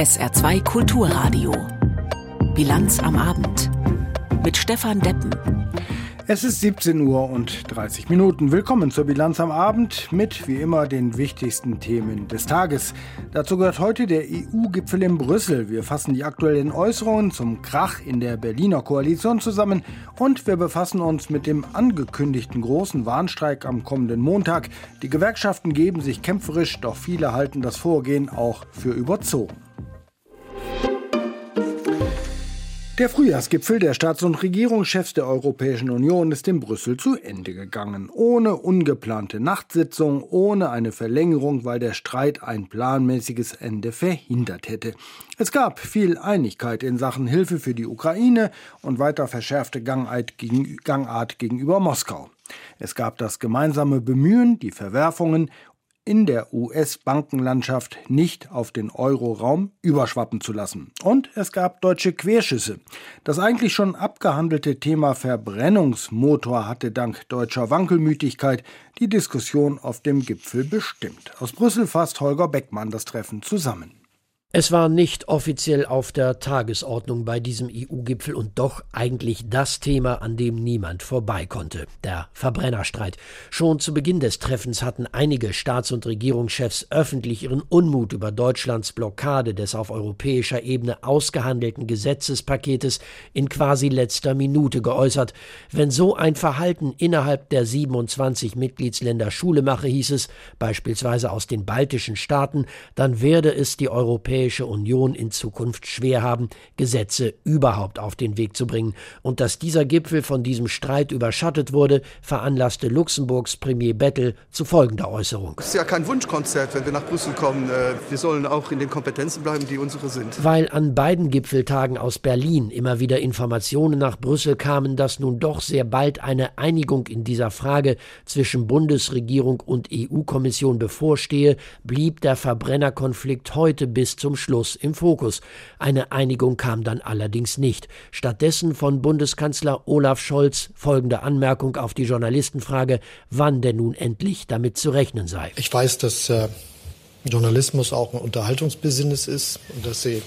SR2 Kulturradio. Bilanz am Abend. Mit Stefan Deppen. Es ist 17 Uhr und 30 Minuten. Willkommen zur Bilanz am Abend mit, wie immer, den wichtigsten Themen des Tages. Dazu gehört heute der EU-Gipfel in Brüssel. Wir fassen die aktuellen Äußerungen zum Krach in der Berliner Koalition zusammen und wir befassen uns mit dem angekündigten großen Warnstreik am kommenden Montag. Die Gewerkschaften geben sich kämpferisch, doch viele halten das Vorgehen auch für überzogen. Der Frühjahrsgipfel der Staats- und Regierungschefs der Europäischen Union ist in Brüssel zu Ende gegangen. Ohne ungeplante Nachtsitzung, ohne eine Verlängerung, weil der Streit ein planmäßiges Ende verhindert hätte. Es gab viel Einigkeit in Sachen Hilfe für die Ukraine und weiter verschärfte Gangart gegenüber Moskau. Es gab das gemeinsame Bemühen, die Verwerfungen in der US-Bankenlandschaft nicht auf den Euroraum überschwappen zu lassen. Und es gab deutsche Querschüsse. Das eigentlich schon abgehandelte Thema Verbrennungsmotor hatte dank deutscher Wankelmütigkeit die Diskussion auf dem Gipfel bestimmt. Aus Brüssel fasst Holger Beckmann das Treffen zusammen. Es war nicht offiziell auf der Tagesordnung bei diesem EU-Gipfel und doch eigentlich das Thema, an dem niemand vorbei konnte, der Verbrennerstreit. Schon zu Beginn des Treffens hatten einige Staats- und Regierungschefs öffentlich ihren Unmut über Deutschlands Blockade des auf europäischer Ebene ausgehandelten Gesetzespaketes in quasi letzter Minute geäußert. Wenn so ein Verhalten innerhalb der 27 Mitgliedsländer Schule mache, hieß es, beispielsweise aus den baltischen Staaten, dann werde es die Europäische Europäische Union in Zukunft schwer haben, Gesetze überhaupt auf den Weg zu bringen. Und dass dieser Gipfel von diesem Streit überschattet wurde, veranlasste Luxemburgs Premier Bettel zu folgender Äußerung. Es ist ja kein Wunschkonzert, wenn wir nach Brüssel kommen. Äh, wir sollen auch in den Kompetenzen bleiben, die unsere sind. Weil an beiden Gipfeltagen aus Berlin immer wieder Informationen nach Brüssel kamen, dass nun doch sehr bald eine Einigung in dieser Frage zwischen Bundesregierung und EU-Kommission bevorstehe, blieb der Verbrennerkonflikt heute bis zum zum Schluss im Fokus. Eine Einigung kam dann allerdings nicht. Stattdessen von Bundeskanzler Olaf Scholz folgende Anmerkung auf die Journalistenfrage, wann denn nun endlich damit zu rechnen sei. Ich weiß, dass äh, Journalismus auch ein Unterhaltungsbusiness ist und dass Sie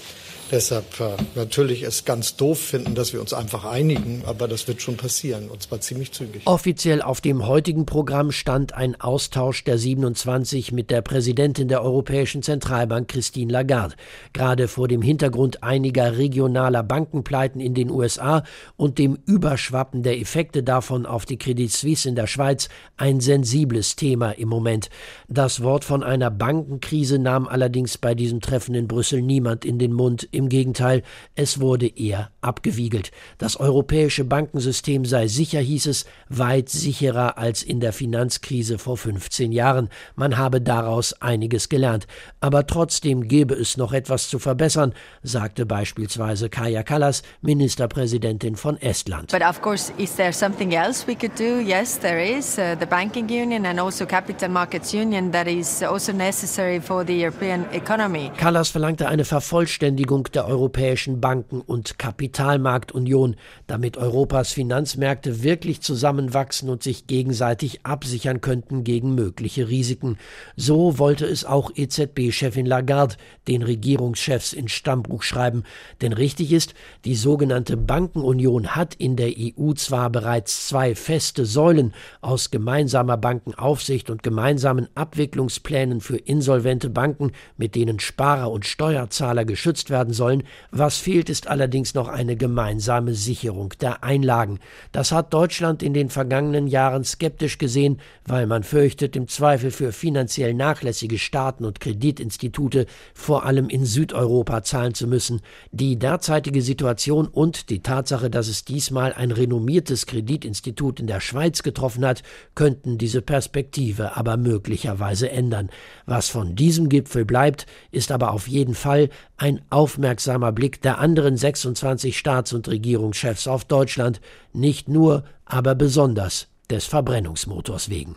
Deshalb äh, natürlich es ganz doof finden, dass wir uns einfach einigen, aber das wird schon passieren und zwar ziemlich zügig. Offiziell auf dem heutigen Programm stand ein Austausch der 27 mit der Präsidentin der Europäischen Zentralbank Christine Lagarde. Gerade vor dem Hintergrund einiger regionaler Bankenpleiten in den USA und dem Überschwappen der Effekte davon auf die Credit Suisse in der Schweiz ein sensibles Thema im Moment. Das Wort von einer Bankenkrise nahm allerdings bei diesem Treffen in Brüssel niemand in den Mund im Gegenteil, es wurde eher abgewiegelt. Das europäische Bankensystem sei sicher, hieß es, weit sicherer als in der Finanzkrise vor 15 Jahren. Man habe daraus einiges gelernt. Aber trotzdem gebe es noch etwas zu verbessern, sagte beispielsweise Kaja Kallas, Ministerpräsidentin von Estland. But of course, is there something else we could do? Yes, there is. Uh, the banking union and also capital markets union that is also necessary for the European economy. Kallas verlangte eine Vervollständigung der Europäischen Banken- und Kapitalmarktunion, damit Europas Finanzmärkte wirklich zusammenwachsen und sich gegenseitig absichern könnten gegen mögliche Risiken. So wollte es auch EZB-Chefin Lagarde den Regierungschefs in Stammbuch schreiben. Denn richtig ist, die sogenannte Bankenunion hat in der EU zwar bereits zwei feste Säulen aus gemeinsamer Bankenaufsicht und gemeinsamen Abwicklungsplänen für insolvente Banken, mit denen Sparer und Steuerzahler geschützt werden sollen. Was fehlt, ist allerdings noch eine gemeinsame Sicherung der Einlagen. Das hat Deutschland in den vergangenen Jahren skeptisch gesehen, weil man fürchtet, im Zweifel für finanziell nachlässige Staaten und Kreditinstitute vor allem in Südeuropa zahlen zu müssen. Die derzeitige Situation und die Tatsache, dass es diesmal ein renommiertes Kreditinstitut in der Schweiz getroffen hat, könnten diese Perspektive aber möglicherweise ändern. Was von diesem Gipfel bleibt, ist aber auf jeden Fall ein aufmerksamer Blick der anderen 26 Staats- und Regierungschefs auf Deutschland, nicht nur, aber besonders des Verbrennungsmotors wegen.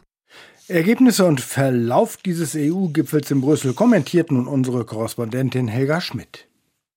Ergebnisse und Verlauf dieses EU-Gipfels in Brüssel kommentiert nun unsere Korrespondentin Helga Schmidt.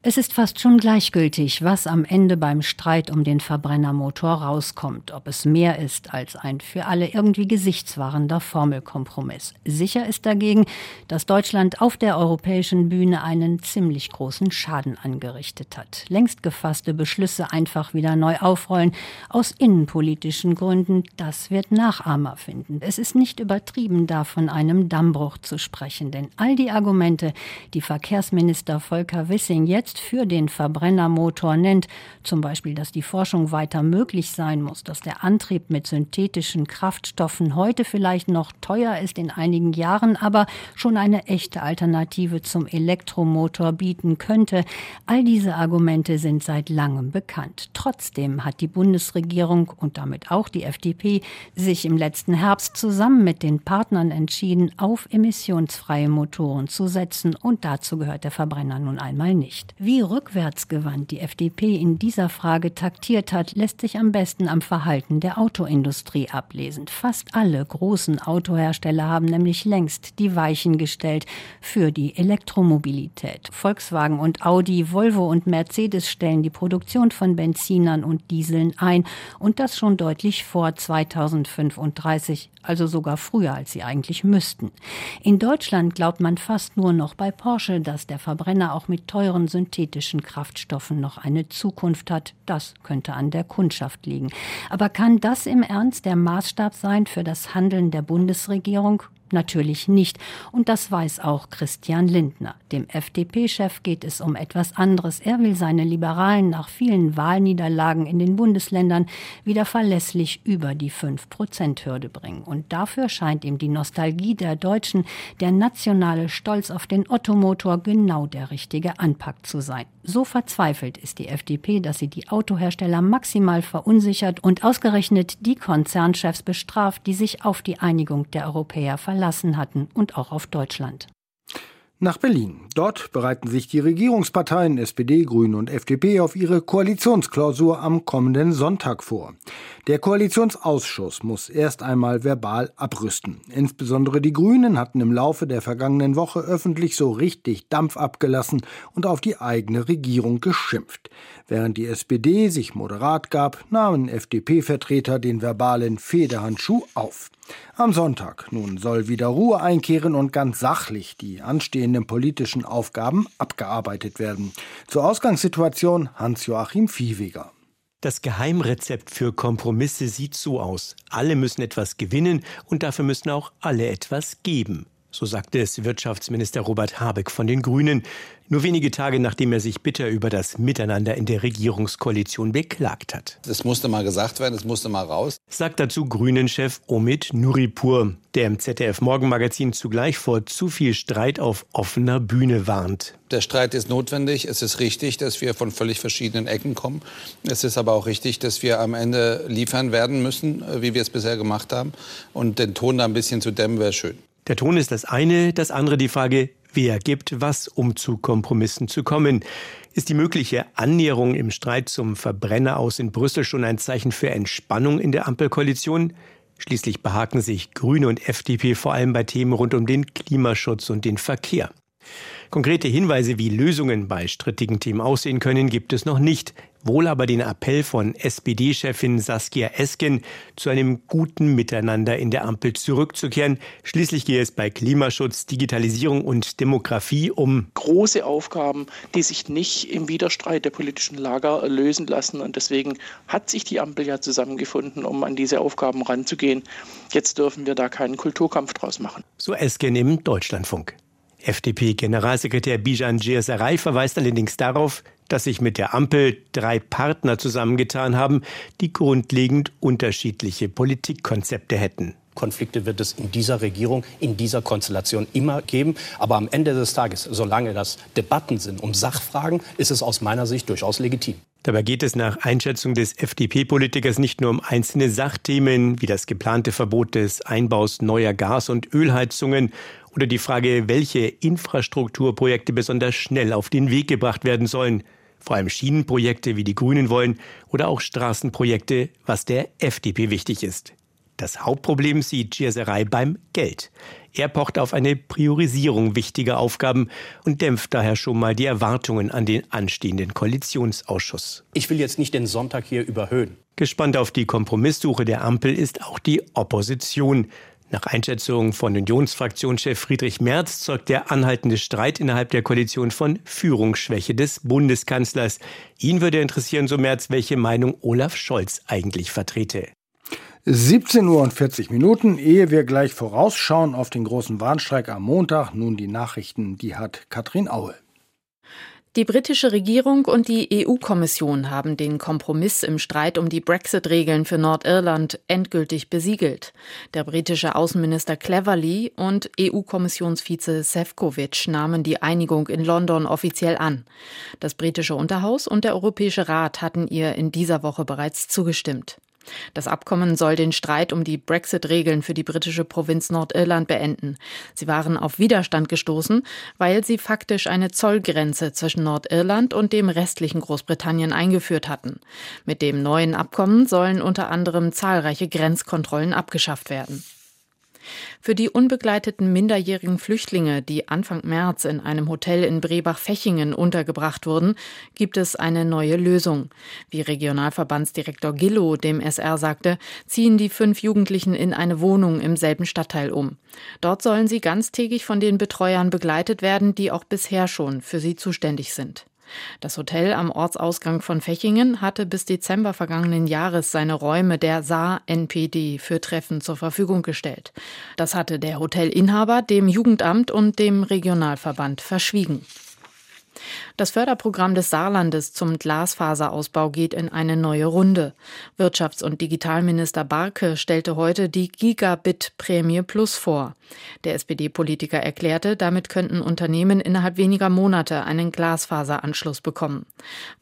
Es ist fast schon gleichgültig, was am Ende beim Streit um den Verbrennermotor rauskommt, ob es mehr ist als ein für alle irgendwie gesichtswahrender Formelkompromiss. Sicher ist dagegen, dass Deutschland auf der europäischen Bühne einen ziemlich großen Schaden angerichtet hat. Längst gefasste Beschlüsse einfach wieder neu aufrollen, aus innenpolitischen Gründen, das wird Nachahmer finden. Es ist nicht übertrieben, da von einem Dammbruch zu sprechen, denn all die Argumente, die Verkehrsminister Volker Wissing jetzt jetzt für den Verbrennermotor nennt, zum Beispiel, dass die Forschung weiter möglich sein muss, dass der Antrieb mit synthetischen Kraftstoffen heute vielleicht noch teuer ist in einigen Jahren, aber schon eine echte Alternative zum Elektromotor bieten könnte, all diese Argumente sind seit langem bekannt. Trotzdem hat die Bundesregierung und damit auch die FDP sich im letzten Herbst zusammen mit den Partnern entschieden, auf emissionsfreie Motoren zu setzen und dazu gehört der Verbrenner nun einmal nicht. Wie rückwärtsgewandt die FDP in dieser Frage taktiert hat, lässt sich am besten am Verhalten der Autoindustrie ablesen. Fast alle großen Autohersteller haben nämlich längst die Weichen gestellt für die Elektromobilität. Volkswagen und Audi, Volvo und Mercedes stellen die Produktion von Benzinern und Dieseln ein und das schon deutlich vor 2035, also sogar früher, als sie eigentlich müssten. In Deutschland glaubt man fast nur noch bei Porsche, dass der Verbrenner auch mit teuren synthetischen Kraftstoffen noch eine Zukunft hat. Das könnte an der Kundschaft liegen. Aber kann das im Ernst der Maßstab sein für das Handeln der Bundesregierung? Natürlich nicht. Und das weiß auch Christian Lindner. Dem FDP-Chef geht es um etwas anderes. Er will seine Liberalen nach vielen Wahlniederlagen in den Bundesländern wieder verlässlich über die 5-Prozent-Hürde bringen. Und dafür scheint ihm die Nostalgie der Deutschen, der nationale Stolz auf den Ottomotor genau der richtige Anpack zu sein. So verzweifelt ist die FDP, dass sie die Autohersteller maximal verunsichert und ausgerechnet die Konzernchefs bestraft, die sich auf die Einigung der Europäer verlassen hatten und auch auf Deutschland nach Berlin. Dort bereiten sich die Regierungsparteien SPD, Grüne und FDP auf ihre Koalitionsklausur am kommenden Sonntag vor. Der Koalitionsausschuss muss erst einmal verbal abrüsten. Insbesondere die Grünen hatten im Laufe der vergangenen Woche öffentlich so richtig Dampf abgelassen und auf die eigene Regierung geschimpft. Während die SPD sich moderat gab, nahmen FDP-Vertreter den verbalen Federhandschuh auf. Am Sonntag nun soll wieder Ruhe einkehren und ganz sachlich die anstehenden politischen Aufgaben abgearbeitet werden. Zur Ausgangssituation Hans-Joachim Viehweger. Das Geheimrezept für Kompromisse sieht so aus. Alle müssen etwas gewinnen und dafür müssen auch alle etwas geben. So sagte es Wirtschaftsminister Robert Habeck von den Grünen, nur wenige Tage nachdem er sich bitter über das Miteinander in der Regierungskoalition beklagt hat. Es musste mal gesagt werden, es musste mal raus. Sagt dazu Grünen-Chef Omid Nuripur, der im ZDF-Morgenmagazin zugleich vor zu viel Streit auf offener Bühne warnt. Der Streit ist notwendig. Es ist richtig, dass wir von völlig verschiedenen Ecken kommen. Es ist aber auch richtig, dass wir am Ende liefern werden müssen, wie wir es bisher gemacht haben. Und den Ton da ein bisschen zu dämmen wäre schön. Der Ton ist das eine, das andere die Frage, wer gibt was, um zu Kompromissen zu kommen. Ist die mögliche Annäherung im Streit zum Verbrenner aus in Brüssel schon ein Zeichen für Entspannung in der Ampelkoalition? Schließlich behaken sich Grüne und FDP vor allem bei Themen rund um den Klimaschutz und den Verkehr. Konkrete Hinweise, wie Lösungen bei strittigen Themen aussehen können, gibt es noch nicht. Wohl aber den Appell von SPD-Chefin Saskia Esken, zu einem guten Miteinander in der Ampel zurückzukehren. Schließlich gehe es bei Klimaschutz, Digitalisierung und Demografie um große Aufgaben, die sich nicht im Widerstreit der politischen Lager lösen lassen. Und deswegen hat sich die Ampel ja zusammengefunden, um an diese Aufgaben ranzugehen. Jetzt dürfen wir da keinen Kulturkampf draus machen. So Esken im Deutschlandfunk. FDP-Generalsekretär Bijan Djirsaray verweist allerdings darauf, dass sich mit der Ampel drei Partner zusammengetan haben, die grundlegend unterschiedliche Politikkonzepte hätten. Konflikte wird es in dieser Regierung, in dieser Konstellation immer geben. Aber am Ende des Tages, solange das Debatten sind um Sachfragen, ist es aus meiner Sicht durchaus legitim. Dabei geht es nach Einschätzung des FDP-Politikers nicht nur um einzelne Sachthemen wie das geplante Verbot des Einbaus neuer Gas- und Ölheizungen oder die Frage, welche Infrastrukturprojekte besonders schnell auf den Weg gebracht werden sollen. Vor allem Schienenprojekte, wie die Grünen wollen, oder auch Straßenprojekte, was der FDP wichtig ist. Das Hauptproblem sieht Gierserei beim Geld. Er pocht auf eine Priorisierung wichtiger Aufgaben und dämpft daher schon mal die Erwartungen an den anstehenden Koalitionsausschuss. Ich will jetzt nicht den Sonntag hier überhöhen. Gespannt auf die Kompromisssuche der Ampel ist auch die Opposition. Nach Einschätzung von Unionsfraktionschef Friedrich Merz zeugt der anhaltende Streit innerhalb der Koalition von Führungsschwäche des Bundeskanzlers. Ihn würde interessieren, so Merz, welche Meinung Olaf Scholz eigentlich vertrete. 17 Uhr und 40 Minuten, ehe wir gleich vorausschauen auf den großen Warnstreik am Montag. Nun die Nachrichten, die hat Katrin Aue. Die britische Regierung und die EU-Kommission haben den Kompromiss im Streit um die Brexit-Regeln für Nordirland endgültig besiegelt. Der britische Außenminister Cleverly und EU-Kommissionsvize Sefcovic nahmen die Einigung in London offiziell an. Das britische Unterhaus und der Europäische Rat hatten ihr in dieser Woche bereits zugestimmt. Das Abkommen soll den Streit um die Brexit-Regeln für die britische Provinz Nordirland beenden. Sie waren auf Widerstand gestoßen, weil sie faktisch eine Zollgrenze zwischen Nordirland und dem restlichen Großbritannien eingeführt hatten. Mit dem neuen Abkommen sollen unter anderem zahlreiche Grenzkontrollen abgeschafft werden. Für die unbegleiteten minderjährigen Flüchtlinge, die Anfang März in einem Hotel in Brebach-Fechingen untergebracht wurden, gibt es eine neue Lösung. Wie Regionalverbandsdirektor Gillo dem SR sagte, ziehen die fünf Jugendlichen in eine Wohnung im selben Stadtteil um. Dort sollen sie ganztägig von den Betreuern begleitet werden, die auch bisher schon für sie zuständig sind. Das Hotel am Ortsausgang von Fechingen hatte bis Dezember vergangenen Jahres seine Räume der Saar NPD für Treffen zur Verfügung gestellt. Das hatte der Hotelinhaber dem Jugendamt und dem Regionalverband verschwiegen. Das Förderprogramm des Saarlandes zum Glasfaserausbau geht in eine neue Runde. Wirtschafts- und Digitalminister Barke stellte heute die Gigabit-Prämie Plus vor. Der SPD-Politiker erklärte, damit könnten Unternehmen innerhalb weniger Monate einen Glasfaseranschluss bekommen.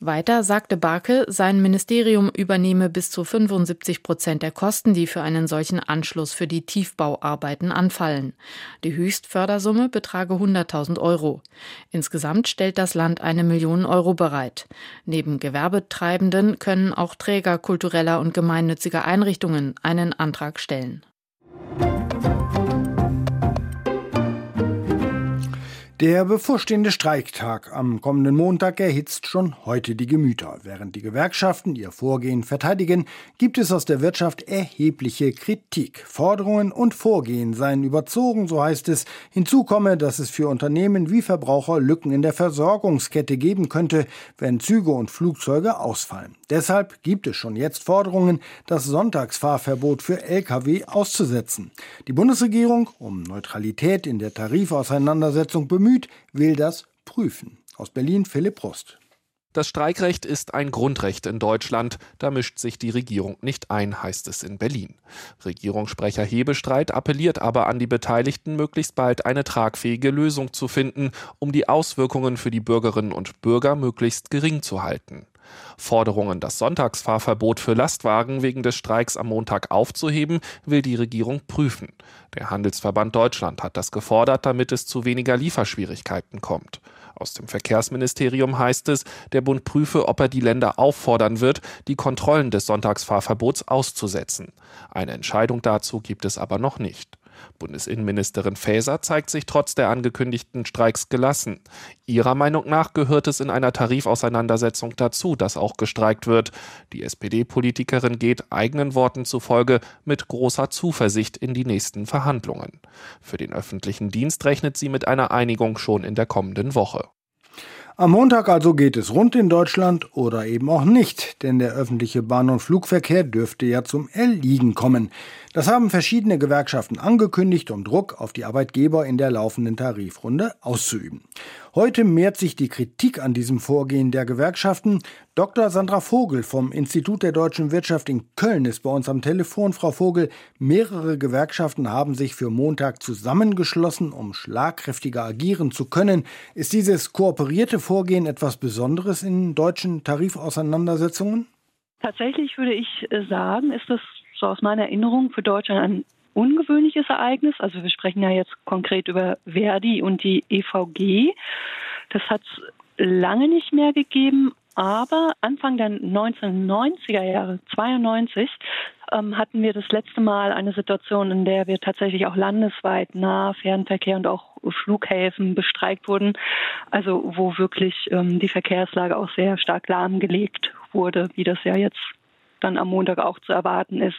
Weiter sagte Barke, sein Ministerium übernehme bis zu 75 Prozent der Kosten, die für einen solchen Anschluss für die Tiefbauarbeiten anfallen. Die Höchstfördersumme betrage 100.000 Euro. Insgesamt stellt das Land eine Million Euro bereit. Neben Gewerbetreibenden können auch Träger kultureller und gemeinnütziger Einrichtungen einen Antrag stellen. Der bevorstehende Streiktag am kommenden Montag erhitzt schon heute die Gemüter. Während die Gewerkschaften ihr Vorgehen verteidigen, gibt es aus der Wirtschaft erhebliche Kritik. Forderungen und Vorgehen seien überzogen, so heißt es. Hinzu komme, dass es für Unternehmen wie Verbraucher Lücken in der Versorgungskette geben könnte, wenn Züge und Flugzeuge ausfallen. Deshalb gibt es schon jetzt Forderungen, das Sonntagsfahrverbot für Lkw auszusetzen. Die Bundesregierung, um Neutralität in der Tarifauseinandersetzung bemüht, bemüht, will das prüfen. Aus Berlin Philipp Prost. Das Streikrecht ist ein Grundrecht in Deutschland. Da mischt sich die Regierung nicht ein, heißt es in Berlin. Regierungssprecher Hebestreit appelliert aber an die Beteiligten, möglichst bald eine tragfähige Lösung zu finden, um die Auswirkungen für die Bürgerinnen und Bürger möglichst gering zu halten. Forderungen, das Sonntagsfahrverbot für Lastwagen wegen des Streiks am Montag aufzuheben, will die Regierung prüfen. Der Handelsverband Deutschland hat das gefordert, damit es zu weniger Lieferschwierigkeiten kommt. Aus dem Verkehrsministerium heißt es, der Bund prüfe, ob er die Länder auffordern wird, die Kontrollen des Sonntagsfahrverbots auszusetzen. Eine Entscheidung dazu gibt es aber noch nicht. Bundesinnenministerin Faeser zeigt sich trotz der angekündigten Streiks gelassen. Ihrer Meinung nach gehört es in einer Tarifauseinandersetzung dazu, dass auch gestreikt wird. Die SPD-Politikerin geht eigenen Worten zufolge mit großer Zuversicht in die nächsten Verhandlungen. Für den öffentlichen Dienst rechnet sie mit einer Einigung schon in der kommenden Woche. Am Montag also geht es rund in Deutschland oder eben auch nicht, denn der öffentliche Bahn- und Flugverkehr dürfte ja zum Erliegen kommen. Das haben verschiedene Gewerkschaften angekündigt, um Druck auf die Arbeitgeber in der laufenden Tarifrunde auszuüben. Heute mehrt sich die Kritik an diesem Vorgehen der Gewerkschaften. Dr. Sandra Vogel vom Institut der deutschen Wirtschaft in Köln ist bei uns am Telefon. Frau Vogel, mehrere Gewerkschaften haben sich für Montag zusammengeschlossen, um schlagkräftiger agieren zu können. Ist dieses kooperierte Vorgehen etwas Besonderes in deutschen Tarifauseinandersetzungen? Tatsächlich würde ich äh, sagen, ist das so aus meiner Erinnerung für Deutschland ein ungewöhnliches Ereignis. Also wir sprechen ja jetzt konkret über Verdi und die EVG. Das hat es lange nicht mehr gegeben, aber Anfang der 1990er Jahre, 92, ähm, hatten wir das letzte Mal eine Situation, in der wir tatsächlich auch landesweit nah Fernverkehr und auch Flughäfen bestreikt wurden, also wo wirklich ähm, die Verkehrslage auch sehr stark lahmgelegt wurde, wie das ja jetzt dann am Montag auch zu erwarten ist.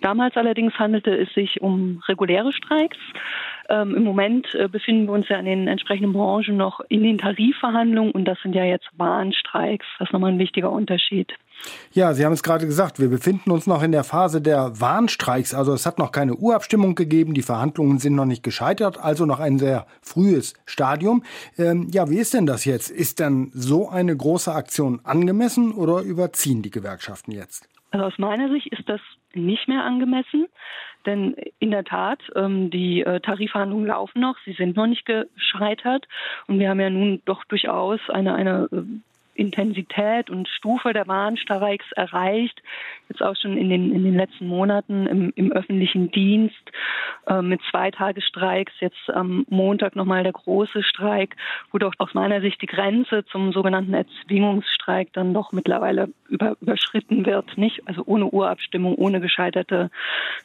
Damals allerdings handelte es sich um reguläre Streiks. Ähm, Im Moment äh, befinden wir uns ja in den entsprechenden Branchen noch in den Tarifverhandlungen und das sind ja jetzt Warnstreiks. Das ist nochmal ein wichtiger Unterschied. Ja, Sie haben es gerade gesagt, wir befinden uns noch in der Phase der Warnstreiks. Also es hat noch keine Urabstimmung gegeben, die Verhandlungen sind noch nicht gescheitert, also noch ein sehr frühes Stadium. Ähm, ja, wie ist denn das jetzt? Ist denn so eine große Aktion angemessen oder überziehen die Gewerkschaften jetzt? Also aus meiner Sicht ist das nicht mehr angemessen. Denn in der Tat, ähm, die äh, Tarifverhandlungen laufen noch, sie sind noch nicht gescheitert. Und wir haben ja nun doch durchaus eine, eine äh, Intensität und Stufe der Warnstreiks erreicht, jetzt auch schon in den, in den letzten Monaten im, im öffentlichen Dienst äh, mit zwei Tagesstreiks, jetzt am Montag nochmal der große Streik, wo doch aus meiner Sicht die Grenze zum sogenannten Erzwingungsstreik dann doch mittlerweile über, überschritten wird, nicht? Also ohne Urabstimmung, ohne gescheiterte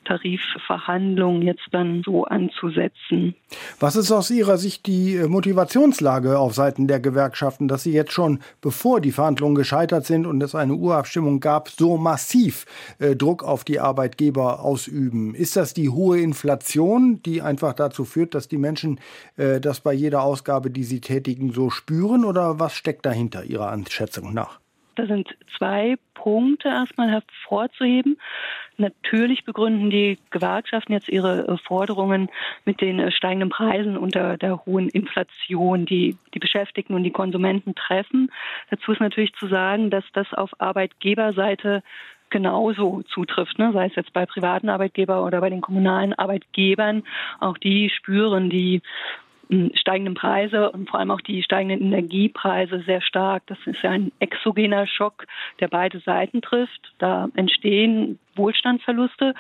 Tarifverhandlungen jetzt dann so anzusetzen. Was ist aus Ihrer Sicht die Motivationslage auf Seiten der Gewerkschaften, dass sie jetzt schon, bevor bevor die Verhandlungen gescheitert sind und es eine Urabstimmung gab, so massiv äh, Druck auf die Arbeitgeber ausüben? Ist das die hohe Inflation, die einfach dazu führt, dass die Menschen äh, das bei jeder Ausgabe, die sie tätigen, so spüren? Oder was steckt dahinter Ihrer Einschätzung nach? Da sind zwei Punkte erstmal hervorzuheben. Natürlich begründen die Gewerkschaften jetzt ihre äh, Forderungen mit den äh, steigenden Preisen und der, der hohen Inflation, die die Beschäftigten und die Konsumenten treffen. Dazu ist natürlich zu sagen, dass das auf Arbeitgeberseite genauso zutrifft, ne? sei es jetzt bei privaten Arbeitgebern oder bei den kommunalen Arbeitgebern. Auch die spüren die steigenden Preise und vor allem auch die steigenden Energiepreise sehr stark. Das ist ja ein exogener Schock, der beide Seiten trifft. Da entstehen Wohlstandsverluste.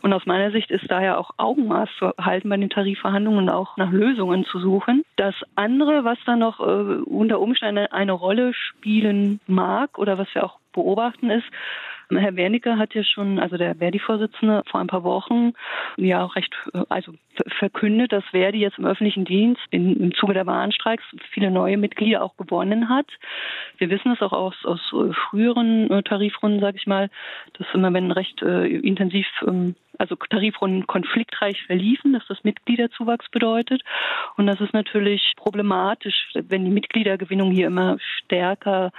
Und aus meiner Sicht ist daher auch Augenmaß zu halten bei den Tarifverhandlungen und auch nach Lösungen zu suchen. Das andere, was da noch äh, unter Umständen eine Rolle spielen mag oder was wir auch beobachten, ist, Herr Wernicke hat ja schon, also der Verdi-Vorsitzende, vor ein paar Wochen ja auch recht, äh, also verkündet, dass Verdi jetzt im öffentlichen Dienst in, im Zuge der Warnstreiks viele neue Mitglieder auch gewonnen hat. Wir wissen es auch aus, aus früheren äh, Tarifrunden, sage ich mal, dass immer wenn recht äh, intensiv ähm, also Tarifrunden konfliktreich verliefen, dass das Mitgliederzuwachs bedeutet. Und das ist natürlich problematisch, wenn die Mitgliedergewinnung hier immer stärker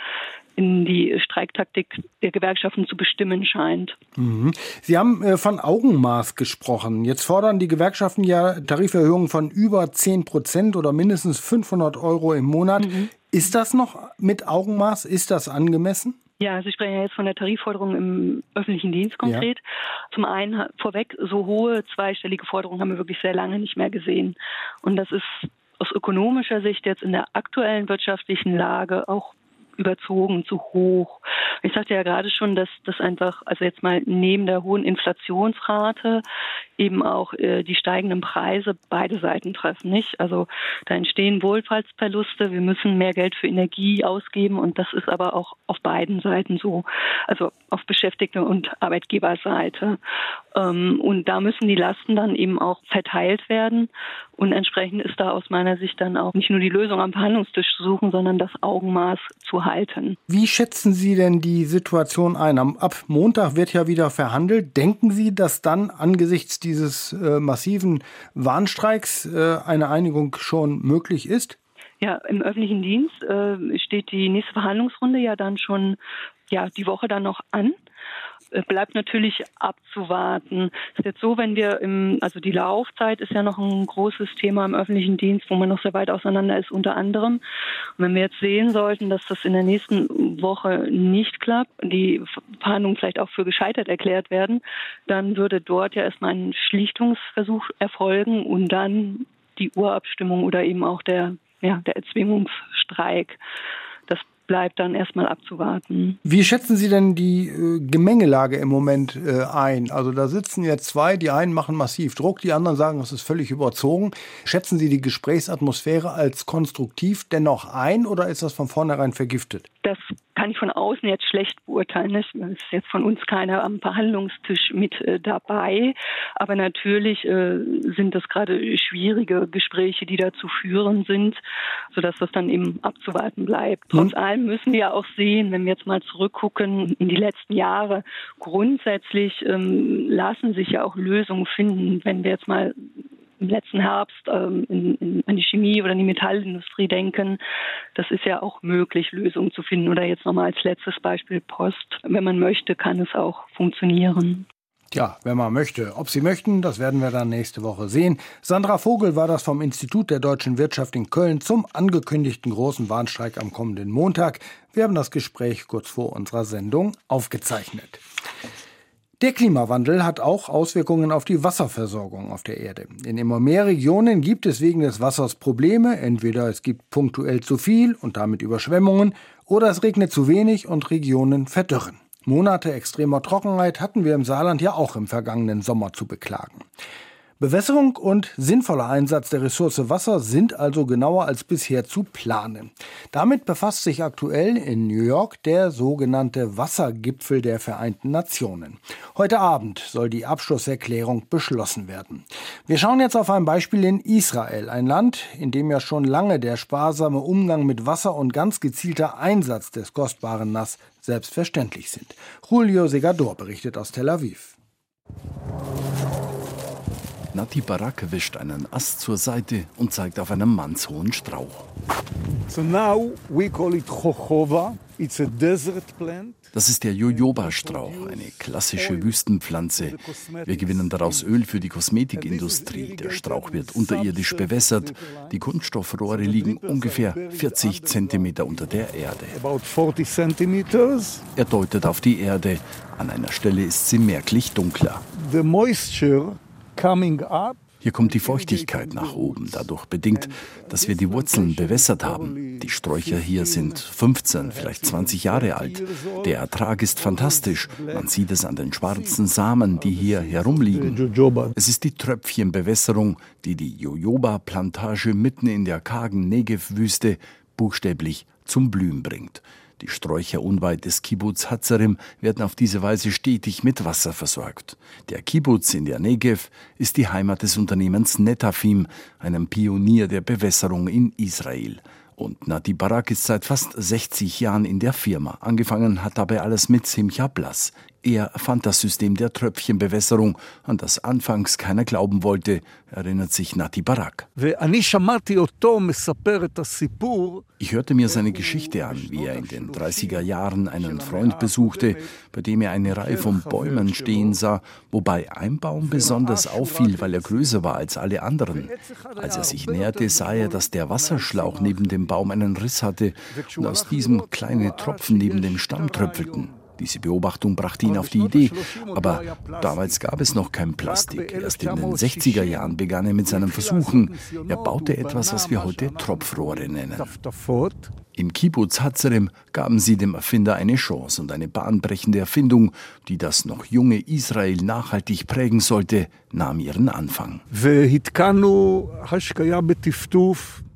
in die Streiktaktik der Gewerkschaften zu bestimmen scheint. Mhm. Sie haben äh, von Augenmaß gesprochen. Jetzt fordern die Gewerkschaften ja Tariferhöhungen von über 10 Prozent oder mindestens 500 Euro im Monat. Mhm. Ist das noch mit Augenmaß? Ist das angemessen? Ja, also ich spreche ja jetzt von der Tarifforderung im öffentlichen Dienst konkret. Ja. Zum einen vorweg, so hohe zweistellige Forderungen haben wir wirklich sehr lange nicht mehr gesehen. Und das ist aus ökonomischer Sicht jetzt in der aktuellen wirtschaftlichen Lage auch überzogen, zu hoch. Ich sagte ja gerade schon, dass das einfach, also jetzt mal neben der hohen Inflationsrate eben auch äh, die steigenden Preise beide Seiten treffen, nicht? Also da entstehen Wohlfahrtsverluste, wir müssen mehr Geld für Energie ausgeben und das ist aber auch auf beiden Seiten so, also auf Beschäftigte und Arbeitgeberseite. Ähm, und da müssen die Lasten dann eben auch verteilt werden und entsprechend ist da aus meiner Sicht dann auch nicht nur die Lösung am Verhandlungstisch zu suchen, sondern das Augenmaß zu halten. Wie schätzen Sie denn die Situation ein? Ab Montag wird ja wieder verhandelt. Denken Sie, dass dann angesichts dieses äh, massiven Warnstreiks äh, eine Einigung schon möglich ist? Ja, im öffentlichen Dienst äh, steht die nächste Verhandlungsrunde ja dann schon ja die Woche dann noch an. Äh, bleibt natürlich abzuwarten. Ist jetzt so, wenn wir im, also die Laufzeit ist ja noch ein großes Thema im öffentlichen Dienst, wo man noch sehr weit auseinander ist, unter anderem. Und wenn wir jetzt sehen sollten, dass das in der nächsten Woche nicht klappt, die Verhandlungen vielleicht auch für gescheitert erklärt werden, dann würde dort ja erstmal ein Schlichtungsversuch erfolgen und dann die Urabstimmung oder eben auch der, ja, der Erzwingungsstreik bleibt dann erstmal abzuwarten. Wie schätzen Sie denn die äh, Gemengelage im Moment äh, ein? Also da sitzen jetzt zwei, die einen machen massiv Druck, die anderen sagen, es ist völlig überzogen. Schätzen Sie die Gesprächsatmosphäre als konstruktiv dennoch ein oder ist das von vornherein vergiftet? Das kann ich von außen jetzt schlecht beurteilen. Es ist jetzt von uns keiner am Verhandlungstisch mit äh, dabei. Aber natürlich äh, sind das gerade schwierige Gespräche, die da zu führen sind, sodass das dann eben abzuwarten bleibt. Trotz allem müssen wir auch sehen, wenn wir jetzt mal zurückgucken in die letzten Jahre, grundsätzlich ähm, lassen sich ja auch Lösungen finden, wenn wir jetzt mal im letzten Herbst ähm, in, in, an die Chemie oder die Metallindustrie denken. Das ist ja auch möglich, Lösungen zu finden. Oder jetzt nochmal als letztes Beispiel Post. Wenn man möchte, kann es auch funktionieren. Tja, wenn man möchte. Ob Sie möchten, das werden wir dann nächste Woche sehen. Sandra Vogel war das vom Institut der deutschen Wirtschaft in Köln zum angekündigten großen Warnstreik am kommenden Montag. Wir haben das Gespräch kurz vor unserer Sendung aufgezeichnet. Der Klimawandel hat auch Auswirkungen auf die Wasserversorgung auf der Erde. In immer mehr Regionen gibt es wegen des Wassers Probleme. Entweder es gibt punktuell zu viel und damit Überschwemmungen oder es regnet zu wenig und Regionen verdürren. Monate extremer Trockenheit hatten wir im Saarland ja auch im vergangenen Sommer zu beklagen. Bewässerung und sinnvoller Einsatz der Ressource Wasser sind also genauer als bisher zu planen. Damit befasst sich aktuell in New York der sogenannte Wassergipfel der Vereinten Nationen. Heute Abend soll die Abschlusserklärung beschlossen werden. Wir schauen jetzt auf ein Beispiel in Israel, ein Land, in dem ja schon lange der sparsame Umgang mit Wasser und ganz gezielter Einsatz des kostbaren Nass selbstverständlich sind. Julio Segador berichtet aus Tel Aviv. Nati Barak wischt einen Ast zur Seite und zeigt auf einen mannshohen Strauch. So now we call it Chochova. It's a desert plant. Das ist der Jojoba-Strauch, eine klassische Wüstenpflanze. Wir gewinnen daraus Öl für die Kosmetikindustrie. Der Strauch wird unterirdisch bewässert. Die Kunststoffrohre liegen ungefähr 40 Zentimeter unter der Erde. Er deutet auf die Erde. An einer Stelle ist sie merklich dunkler. The moisture hier kommt die Feuchtigkeit nach oben, dadurch bedingt, dass wir die Wurzeln bewässert haben. Die Sträucher hier sind 15, vielleicht 20 Jahre alt. Der Ertrag ist fantastisch. Man sieht es an den schwarzen Samen, die hier herumliegen. Es ist die Tröpfchenbewässerung, die die Jojoba-Plantage mitten in der kargen Negev-Wüste buchstäblich zum Blühen bringt. Die Sträucher unweit des Kibbutz Hatzarim werden auf diese Weise stetig mit Wasser versorgt. Der Kibbutz in der Negev ist die Heimat des Unternehmens Netafim, einem Pionier der Bewässerung in Israel. Und Nati Barak ist seit fast 60 Jahren in der Firma. Angefangen hat dabei alles mit Simcha Blas. Er fand das System der Tröpfchenbewässerung, an das anfangs keiner glauben wollte, erinnert sich Nati Barak. Ich hörte mir seine Geschichte an, wie er in den 30er Jahren einen Freund besuchte, bei dem er eine Reihe von Bäumen stehen sah, wobei ein Baum besonders auffiel, weil er größer war als alle anderen. Als er sich näherte, sah er, dass der Wasserschlauch neben dem Baum einen Riss hatte und aus diesem kleine Tropfen neben dem Stamm tröpfelten. Diese Beobachtung brachte ihn auf die Idee, aber damals gab es noch kein Plastik. Erst in den 60er Jahren begann er mit seinen Versuchen. Er baute etwas, was wir heute Tropfrohre nennen. Im Kibbutz Hatzerem gaben sie dem Erfinder eine Chance und eine bahnbrechende Erfindung, die das noch junge Israel nachhaltig prägen sollte, nahm ihren Anfang.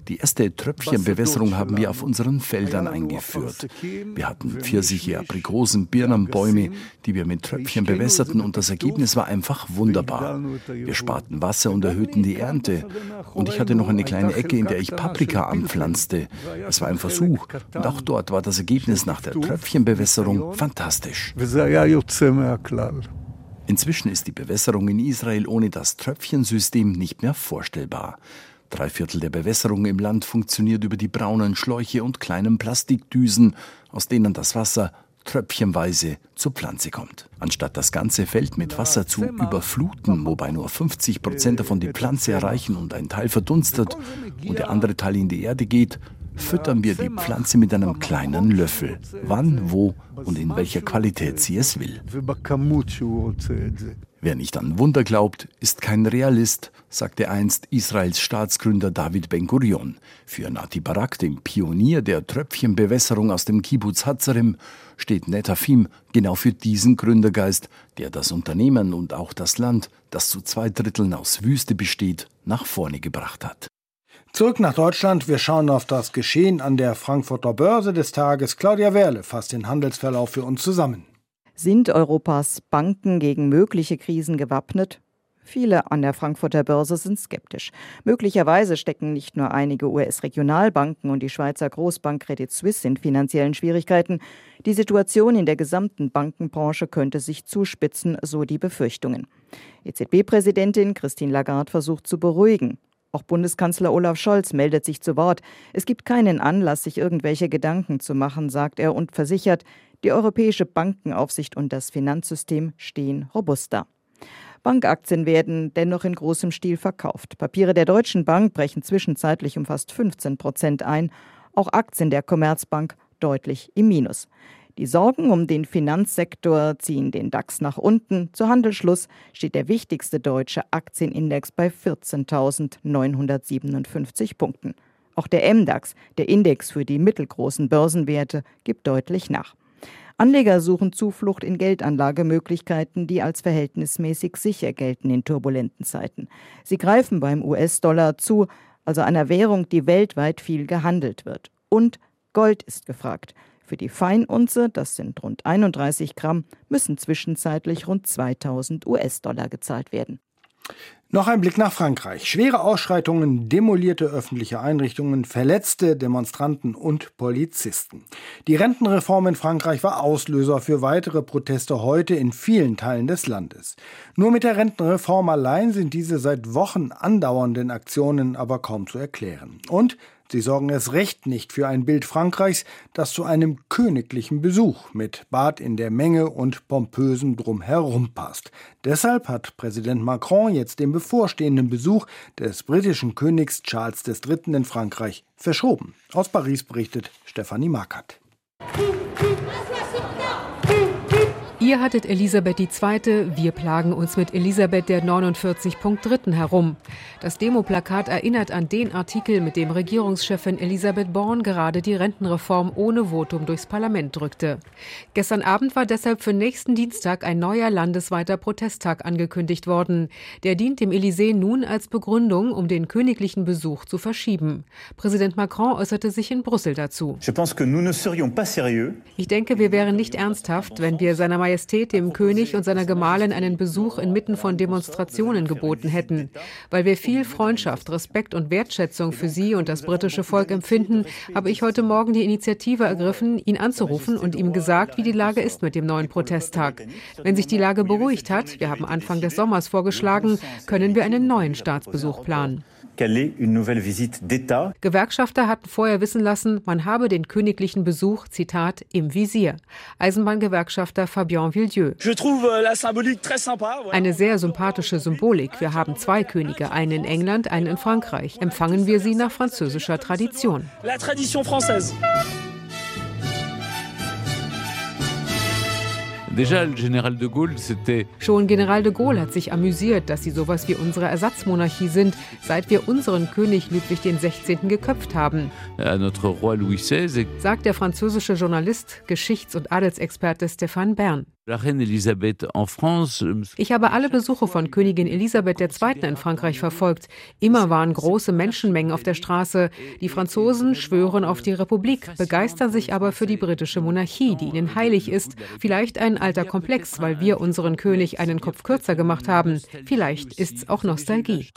Die erste Tröpfchenbewässerung haben wir auf unseren Feldern eingeführt. Wir hatten Pfirsiche, Aprikosen, Birnenbäume, die wir mit Tröpfchen bewässerten und das Ergebnis war einfach wunderbar. Wir sparten Wasser und erhöhten die Ernte. Und ich hatte noch eine kleine Ecke, in der ich Paprika anpflanzte. Es war ein Versuch und auch dort war das Ergebnis nach der Tröpfchenbewässerung fantastisch. Inzwischen ist die Bewässerung in Israel ohne das Tröpfchensystem nicht mehr vorstellbar. Drei Viertel der Bewässerung im Land funktioniert über die braunen Schläuche und kleinen Plastikdüsen, aus denen das Wasser tröpfchenweise zur Pflanze kommt. Anstatt das ganze Feld mit Wasser zu überfluten, wobei nur 50 Prozent davon die Pflanze erreichen und ein Teil verdunstet und der andere Teil in die Erde geht, füttern wir die Pflanze mit einem kleinen Löffel, wann, wo und in welcher Qualität sie es will. Wer nicht an Wunder glaubt, ist kein Realist, sagte einst Israels Staatsgründer David Ben-Gurion. Für Nati Barak, dem Pionier der Tröpfchenbewässerung aus dem Kibbutz Hatzarim, steht Netafim genau für diesen Gründergeist, der das Unternehmen und auch das Land, das zu zwei Dritteln aus Wüste besteht, nach vorne gebracht hat. Zurück nach Deutschland. Wir schauen auf das Geschehen an der Frankfurter Börse des Tages. Claudia Werle fasst den Handelsverlauf für uns zusammen. Sind Europas Banken gegen mögliche Krisen gewappnet? Viele an der Frankfurter Börse sind skeptisch. Möglicherweise stecken nicht nur einige US-Regionalbanken und die Schweizer Großbank Credit Suisse in finanziellen Schwierigkeiten. Die Situation in der gesamten Bankenbranche könnte sich zuspitzen, so die Befürchtungen. EZB-Präsidentin Christine Lagarde versucht zu beruhigen. Auch Bundeskanzler Olaf Scholz meldet sich zu Wort. Es gibt keinen Anlass, sich irgendwelche Gedanken zu machen, sagt er und versichert, die Europäische Bankenaufsicht und das Finanzsystem stehen robuster. Bankaktien werden dennoch in großem Stil verkauft. Papiere der Deutschen Bank brechen zwischenzeitlich um fast 15 Prozent ein, auch Aktien der Commerzbank deutlich im Minus. Die Sorgen um den Finanzsektor ziehen den DAX nach unten. Zu Handelsschluss steht der wichtigste deutsche Aktienindex bei 14.957 Punkten. Auch der MDAX, der Index für die mittelgroßen Börsenwerte, gibt deutlich nach. Anleger suchen Zuflucht in Geldanlagemöglichkeiten, die als verhältnismäßig sicher gelten in turbulenten Zeiten. Sie greifen beim US-Dollar zu, also einer Währung, die weltweit viel gehandelt wird. Und Gold ist gefragt. Für die Feinunze, das sind rund 31 Gramm, müssen zwischenzeitlich rund 2000 US-Dollar gezahlt werden. Noch ein Blick nach Frankreich. Schwere Ausschreitungen, demolierte öffentliche Einrichtungen, verletzte Demonstranten und Polizisten. Die Rentenreform in Frankreich war Auslöser für weitere Proteste heute in vielen Teilen des Landes. Nur mit der Rentenreform allein sind diese seit Wochen andauernden Aktionen aber kaum zu erklären. Und Sie sorgen erst recht nicht für ein Bild Frankreichs, das zu einem königlichen Besuch mit Bad in der Menge und pompösem Drumherum passt. Deshalb hat Präsident Macron jetzt den bevorstehenden Besuch des britischen Königs Charles III. in Frankreich verschoben. Aus Paris berichtet Stefanie Markert. Ihr hattet Elisabeth II., wir plagen uns mit Elisabeth der 49.3. herum. Das Demoplakat erinnert an den Artikel, mit dem Regierungschefin Elisabeth Born gerade die Rentenreform ohne Votum durchs Parlament drückte. Gestern Abend war deshalb für nächsten Dienstag ein neuer landesweiter Protesttag angekündigt worden. Der dient dem Élysée nun als Begründung, um den königlichen Besuch zu verschieben. Präsident Macron äußerte sich in Brüssel dazu. Ne ich denke, wir wären nicht ernsthaft, wenn wir seiner Majestät Majestät, dem König und seiner Gemahlin einen Besuch inmitten von Demonstrationen geboten hätten. Weil wir viel Freundschaft, Respekt und Wertschätzung für Sie und das britische Volk empfinden, habe ich heute Morgen die Initiative ergriffen, ihn anzurufen und ihm gesagt, wie die Lage ist mit dem neuen Protesttag. Wenn sich die Lage beruhigt hat, wir haben Anfang des Sommers vorgeschlagen, können wir einen neuen Staatsbesuch planen. Gewerkschafter hatten vorher wissen lassen, man habe den königlichen Besuch, Zitat, im Visier. Eisenbahngewerkschafter Fabien Villedieu. Euh, Eine sehr sympathische Symbolik. Wir haben zwei Könige, einen in England, einen in Frankreich. Empfangen wir sie nach französischer Tradition. La tradition française. Schon General de Gaulle hat sich amüsiert, dass sie sowas wie unsere Ersatzmonarchie sind, seit wir unseren König Ludwig XVI. geköpft haben. Sagt der französische Journalist, Geschichts- und Adelsexperte Stéphane Bern. Euh, ich habe alle Besuche von Königin Elisabeth II. in Frankreich verfolgt. Immer waren große Menschenmengen auf der Straße. Die Franzosen schwören auf die Republik, begeistern sich aber für die britische Monarchie, die ihnen heilig ist. Vielleicht ein alter Komplex, weil wir unseren König einen Kopf kürzer gemacht haben. Vielleicht ist's auch Nostalgie.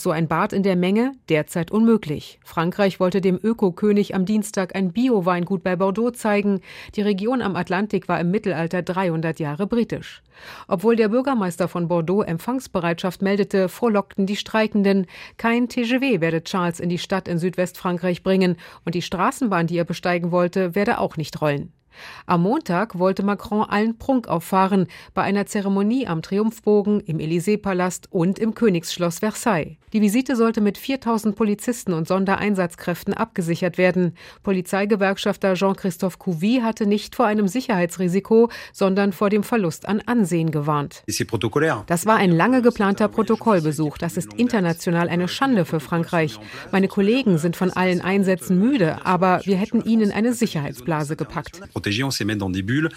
So ein Bad in der Menge, derzeit unmöglich. Frankreich wollte dem Öko-König am Dienstag ein Bio-Weingut bei Bordeaux zeigen. Die Region am Atlantik Atlantik war im Mittelalter 300 Jahre britisch. Obwohl der Bürgermeister von Bordeaux Empfangsbereitschaft meldete, frohlockten die Streikenden. Kein TGV werde Charles in die Stadt in Südwestfrankreich bringen und die Straßenbahn, die er besteigen wollte, werde auch nicht rollen. Am Montag wollte Macron allen Prunk auffahren bei einer Zeremonie am Triumphbogen, im Élysée-Palast und im Königsschloss Versailles. Die Visite sollte mit 4000 Polizisten und Sondereinsatzkräften abgesichert werden. Polizeigewerkschafter Jean-Christophe Couvy hatte nicht vor einem Sicherheitsrisiko, sondern vor dem Verlust an Ansehen gewarnt. Das war ein lange geplanter Protokollbesuch. Das ist international eine Schande für Frankreich. Meine Kollegen sind von allen Einsätzen müde, aber wir hätten ihnen eine Sicherheitsblase gepackt.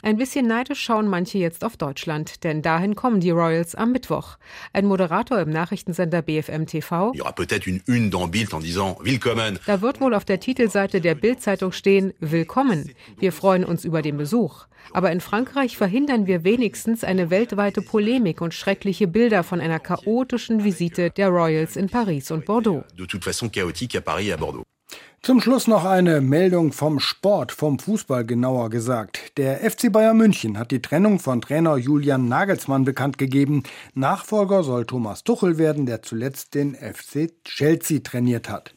Ein bisschen neidisch schauen manche jetzt auf Deutschland, denn dahin kommen die Royals am Mittwoch. Ein Moderator im Nachrichtensender BFM TV. Da wird wohl auf der Titelseite der Bildzeitung stehen Willkommen. Wir freuen uns über den Besuch. Aber in Frankreich verhindern wir wenigstens eine weltweite Polemik und schreckliche Bilder von einer chaotischen Visite der Royals in Paris und Bordeaux. Zum Schluss noch eine Meldung vom Sport, vom Fußball genauer gesagt. Der FC Bayern München hat die Trennung von Trainer Julian Nagelsmann bekannt gegeben. Nachfolger soll Thomas Tuchel werden, der zuletzt den FC Chelsea trainiert hat.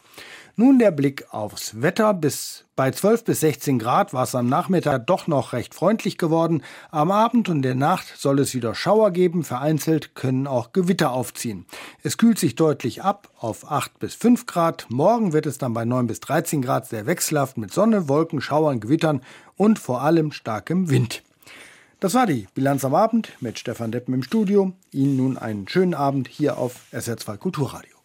Nun der Blick aufs Wetter. Bis bei 12 bis 16 Grad war es am Nachmittag doch noch recht freundlich geworden. Am Abend und der Nacht soll es wieder Schauer geben. Vereinzelt können auch Gewitter aufziehen. Es kühlt sich deutlich ab auf 8 bis 5 Grad. Morgen wird es dann bei 9 bis 13 Grad sehr wechselhaft mit Sonne, Wolken, Schauern, Gewittern und vor allem starkem Wind. Das war die Bilanz am Abend mit Stefan Deppen im Studio. Ihnen nun einen schönen Abend hier auf SR2 Kulturradio.